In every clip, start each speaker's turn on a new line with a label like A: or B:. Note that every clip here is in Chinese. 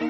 A: 美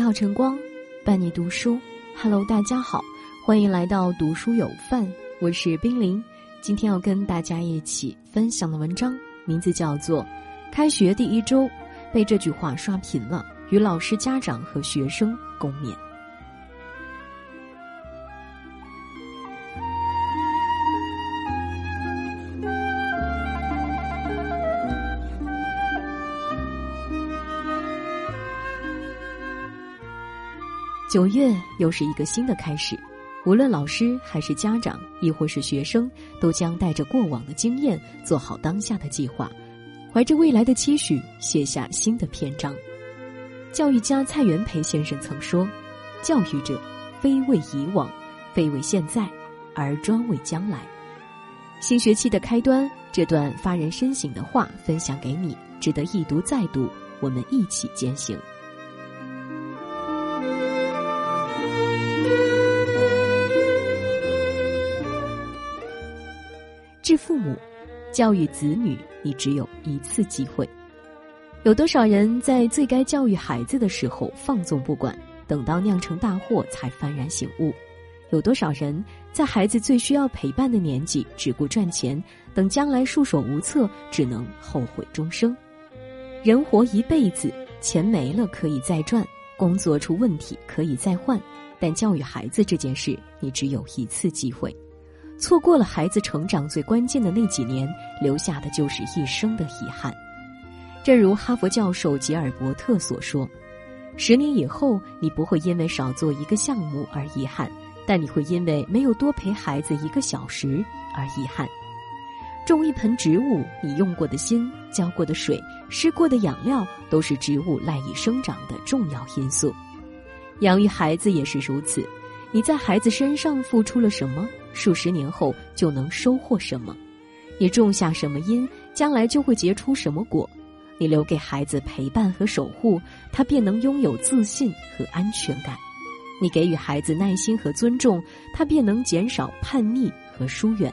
A: 好晨光，伴你读书。Hello，大家好，欢迎来到读书有范，我是冰凌。今天要跟大家一起分享的文章名字叫做《开学第一周》，被这句话刷屏了，与老师、家长和学生共勉。九月又是一个新的开始，无论老师还是家长，亦或是学生，都将带着过往的经验，做好当下的计划，怀着未来的期许，写下新的篇章。教育家蔡元培先生曾说：“教育者，非为以往，非为现在，而专为将来。”新学期的开端，这段发人深省的话分享给你，值得一读再读，我们一起践行。教育子女，你只有一次机会。有多少人在最该教育孩子的时候放纵不管，等到酿成大祸才幡然醒悟？有多少人在孩子最需要陪伴的年纪只顾赚钱，等将来束手无策，只能后悔终生？人活一辈子，钱没了可以再赚，工作出问题可以再换，但教育孩子这件事，你只有一次机会。错过了孩子成长最关键的那几年，留下的就是一生的遗憾。正如哈佛教授吉尔伯特所说：“十年以后，你不会因为少做一个项目而遗憾，但你会因为没有多陪孩子一个小时而遗憾。种一盆植物，你用过的心、浇过的水、施过的养料，都是植物赖以生长的重要因素。养育孩子也是如此，你在孩子身上付出了什么？”数十年后就能收获什么？你种下什么因，将来就会结出什么果。你留给孩子陪伴和守护，他便能拥有自信和安全感。你给予孩子耐心和尊重，他便能减少叛逆和疏远。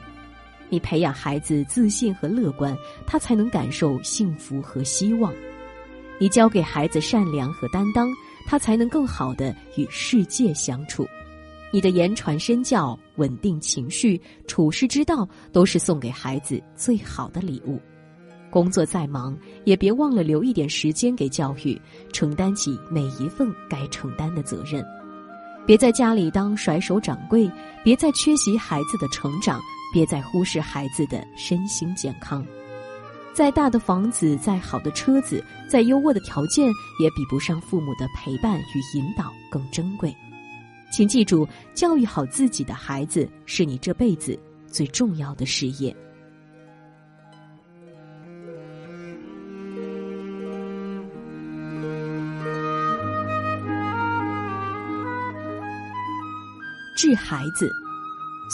A: 你培养孩子自信和乐观，他才能感受幸福和希望。你教给孩子善良和担当，他才能更好的与世界相处。你的言传身教、稳定情绪、处事之道，都是送给孩子最好的礼物。工作再忙，也别忘了留一点时间给教育，承担起每一份该承担的责任。别在家里当甩手掌柜，别再缺席孩子的成长，别再忽视孩子的身心健康。再大的房子，再好的车子，再优渥的条件，也比不上父母的陪伴与引导更珍贵。请记住，教育好自己的孩子是你这辈子最重要的事业。治孩子，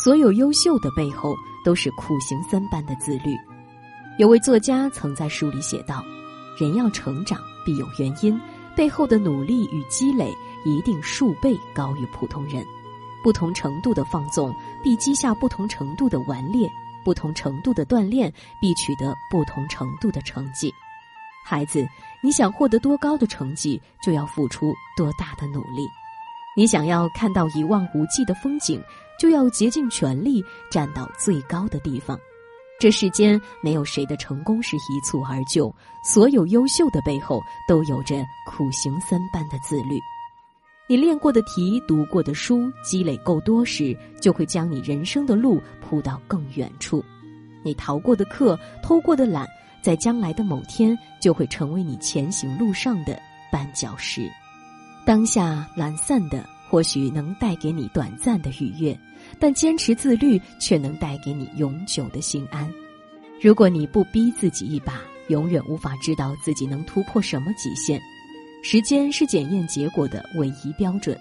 A: 所有优秀的背后都是苦行僧般的自律。有位作家曾在书里写道：“人要成长，必有原因，背后的努力与积累。”一定数倍高于普通人，不同程度的放纵必积下不同程度的顽劣，不同程度的锻炼必取得不同程度的成绩。孩子，你想获得多高的成绩，就要付出多大的努力；你想要看到一望无际的风景，就要竭尽全力站到最高的地方。这世间没有谁的成功是一蹴而就，所有优秀的背后都有着苦行僧般的自律。你练过的题、读过的书积累够多时，就会将你人生的路铺到更远处；你逃过的课、偷过的懒，在将来的某天就会成为你前行路上的绊脚石。当下懒散的或许能带给你短暂的愉悦，但坚持自律却能带给你永久的心安。如果你不逼自己一把，永远无法知道自己能突破什么极限。时间是检验结果的唯一标准。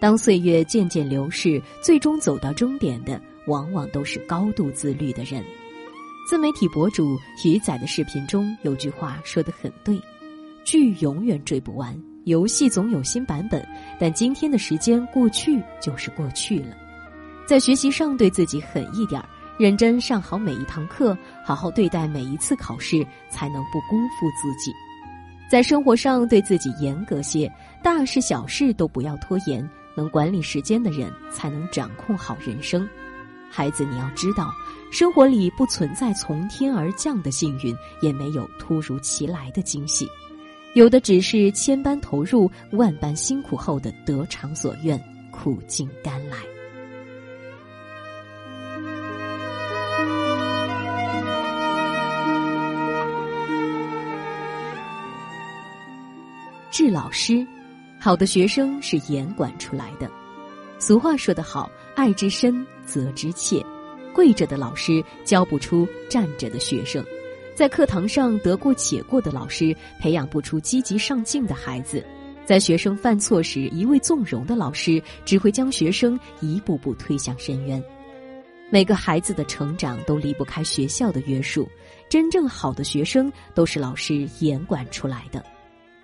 A: 当岁月渐渐流逝，最终走到终点的，往往都是高度自律的人。自媒体博主鱼仔的视频中有句话说的很对：剧永远追不完，游戏总有新版本，但今天的时间过去就是过去了。在学习上对自己狠一点，认真上好每一堂课，好好对待每一次考试，才能不辜负自己。在生活上对自己严格些，大事小事都不要拖延。能管理时间的人，才能掌控好人生。孩子，你要知道，生活里不存在从天而降的幸运，也没有突如其来的惊喜，有的只是千般投入、万般辛苦后的得偿所愿、苦尽甘来。治老师，好的学生是严管出来的。俗话说得好，爱之深，责之切。跪着的老师教不出站着的学生，在课堂上得过且过的老师培养不出积极上进的孩子，在学生犯错时一味纵容的老师只会将学生一步步推向深渊。每个孩子的成长都离不开学校的约束，真正好的学生都是老师严管出来的。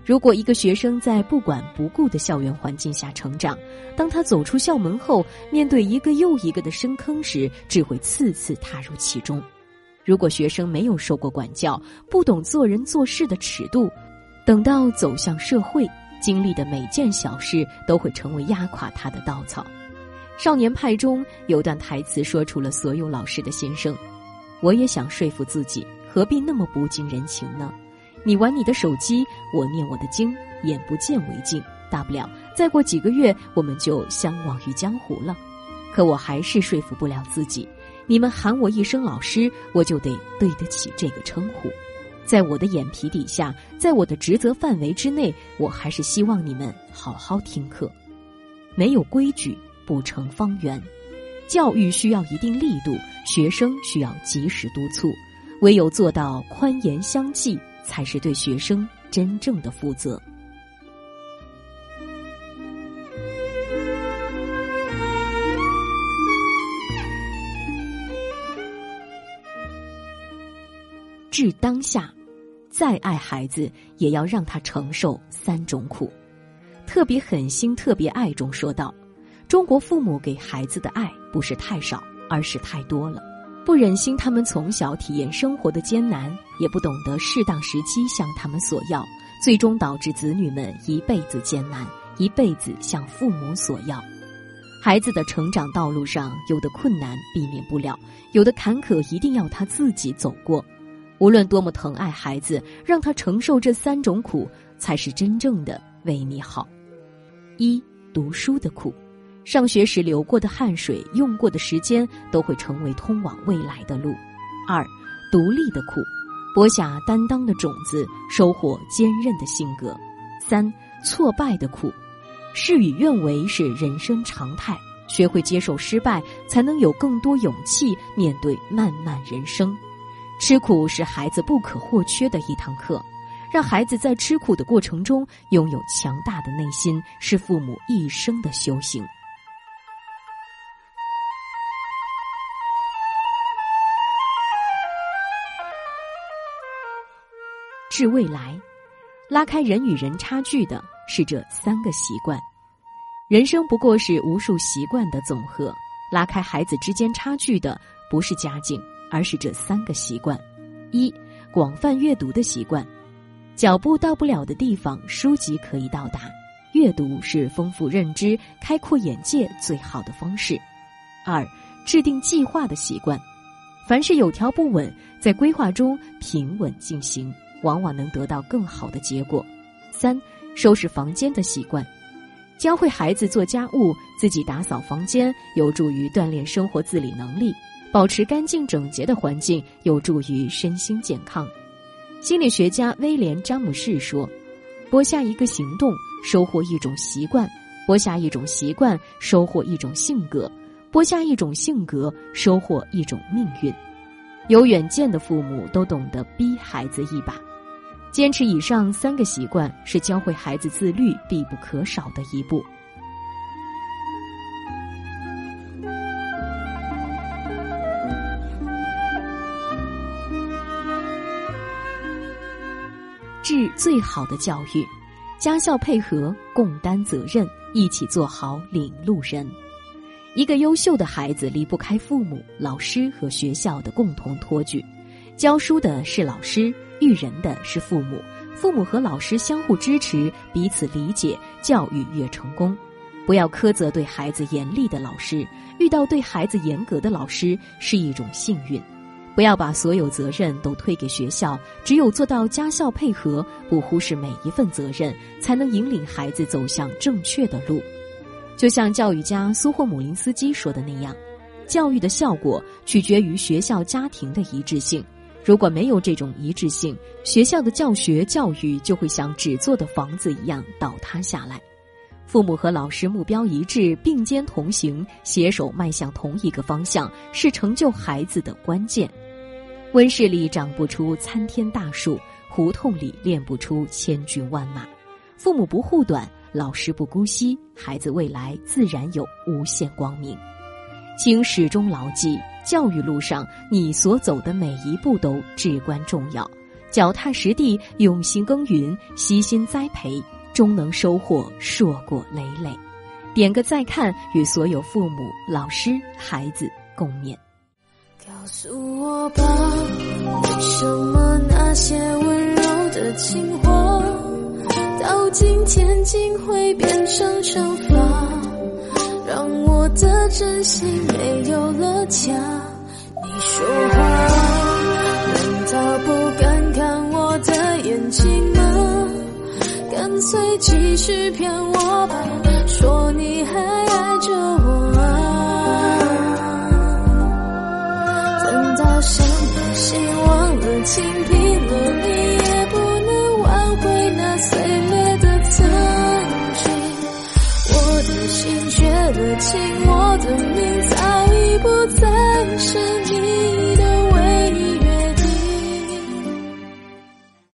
A: 如果一个学生在不管不顾的校园环境下成长，当他走出校门后，面对一个又一个的深坑时，只会次次踏入其中。如果学生没有受过管教，不懂做人做事的尺度，等到走向社会，经历的每件小事都会成为压垮他的稻草。少年派中有段台词说出了所有老师的心声：“我也想说服自己，何必那么不近人情呢？”你玩你的手机，我念我的经，眼不见为净。大不了再过几个月，我们就相忘于江湖了。可我还是说服不了自己。你们喊我一声老师，我就得对得起这个称呼。在我的眼皮底下，在我的职责范围之内，我还是希望你们好好听课。没有规矩不成方圆，教育需要一定力度，学生需要及时督促。唯有做到宽严相济。才是对学生真正的负责。至当下，再爱孩子，也要让他承受三种苦。特别狠心，特别爱中说道：“中国父母给孩子的爱不是太少，而是太多了。”不忍心他们从小体验生活的艰难，也不懂得适当时机向他们索要，最终导致子女们一辈子艰难，一辈子向父母索要。孩子的成长道路上，有的困难避免不了，有的坎坷一定要他自己走过。无论多么疼爱孩子，让他承受这三种苦，才是真正的为你好。一读书的苦。上学时流过的汗水、用过的时间，都会成为通往未来的路。二，独立的苦，播下担当的种子，收获坚韧的性格。三，挫败的苦，事与愿违是人生常态，学会接受失败，才能有更多勇气面对漫漫人生。吃苦是孩子不可或缺的一堂课，让孩子在吃苦的过程中拥有强大的内心，是父母一生的修行。治未来，拉开人与人差距的是这三个习惯。人生不过是无数习惯的总和，拉开孩子之间差距的不是家境，而是这三个习惯：一、广泛阅读的习惯，脚步到不了的地方，书籍可以到达。阅读是丰富认知、开阔眼界最好的方式。二、制定计划的习惯，凡事有条不紊，在规划中平稳进行。往往能得到更好的结果。三、收拾房间的习惯，教会孩子做家务，自己打扫房间，有助于锻炼生活自理能力。保持干净整洁的环境，有助于身心健康。心理学家威廉·詹姆士说：“播下一个行动，收获一种习惯；播下一种习惯，收获一种性格；播下一种性格，收获一种命运。”有远见的父母都懂得逼孩子一把。坚持以上三个习惯是教会孩子自律必不可少的一步。致最好的教育家校配合共担责任一起做好领路人。一个优秀的孩子离不开父母老师和学校的共同托举教书的是老师育人的是父母。父母和老师相互支持，彼此理解，教育越成功。不要苛责对孩子严厉的老师，遇到对孩子严格的老师是一种幸运。不要把所有责任都推给学校，只有做到家校配合，不忽视每一份责任，才能引领孩子走向正确的路。就像教育家苏霍姆林斯基说的那样，教育的效果取决于学校家庭的一致性。如果没有这种一致性，学校的教学教育就会像纸做的房子一样倒塌下来。父母和老师目标一致，并肩同行，携手迈向同一个方向，是成就孩子的关键。温室里长不出参天大树，胡同里练不出千军万马。父母不护短，老师不姑息，孩子未来自然有无限光明。请始终牢记。教育路上，你所走的每一步都至关重要。脚踏实地，用心耕耘，悉心栽培，终能收获硕果累累。点个再看，与所有父母、老师、孩子共勉。
B: 告诉我吧，为什么那些温柔的情话，到今天竟会变成惩罚？我的真心没有了假。你说话，难道不敢看我的眼睛吗？干脆继续骗我吧，说你还爱着我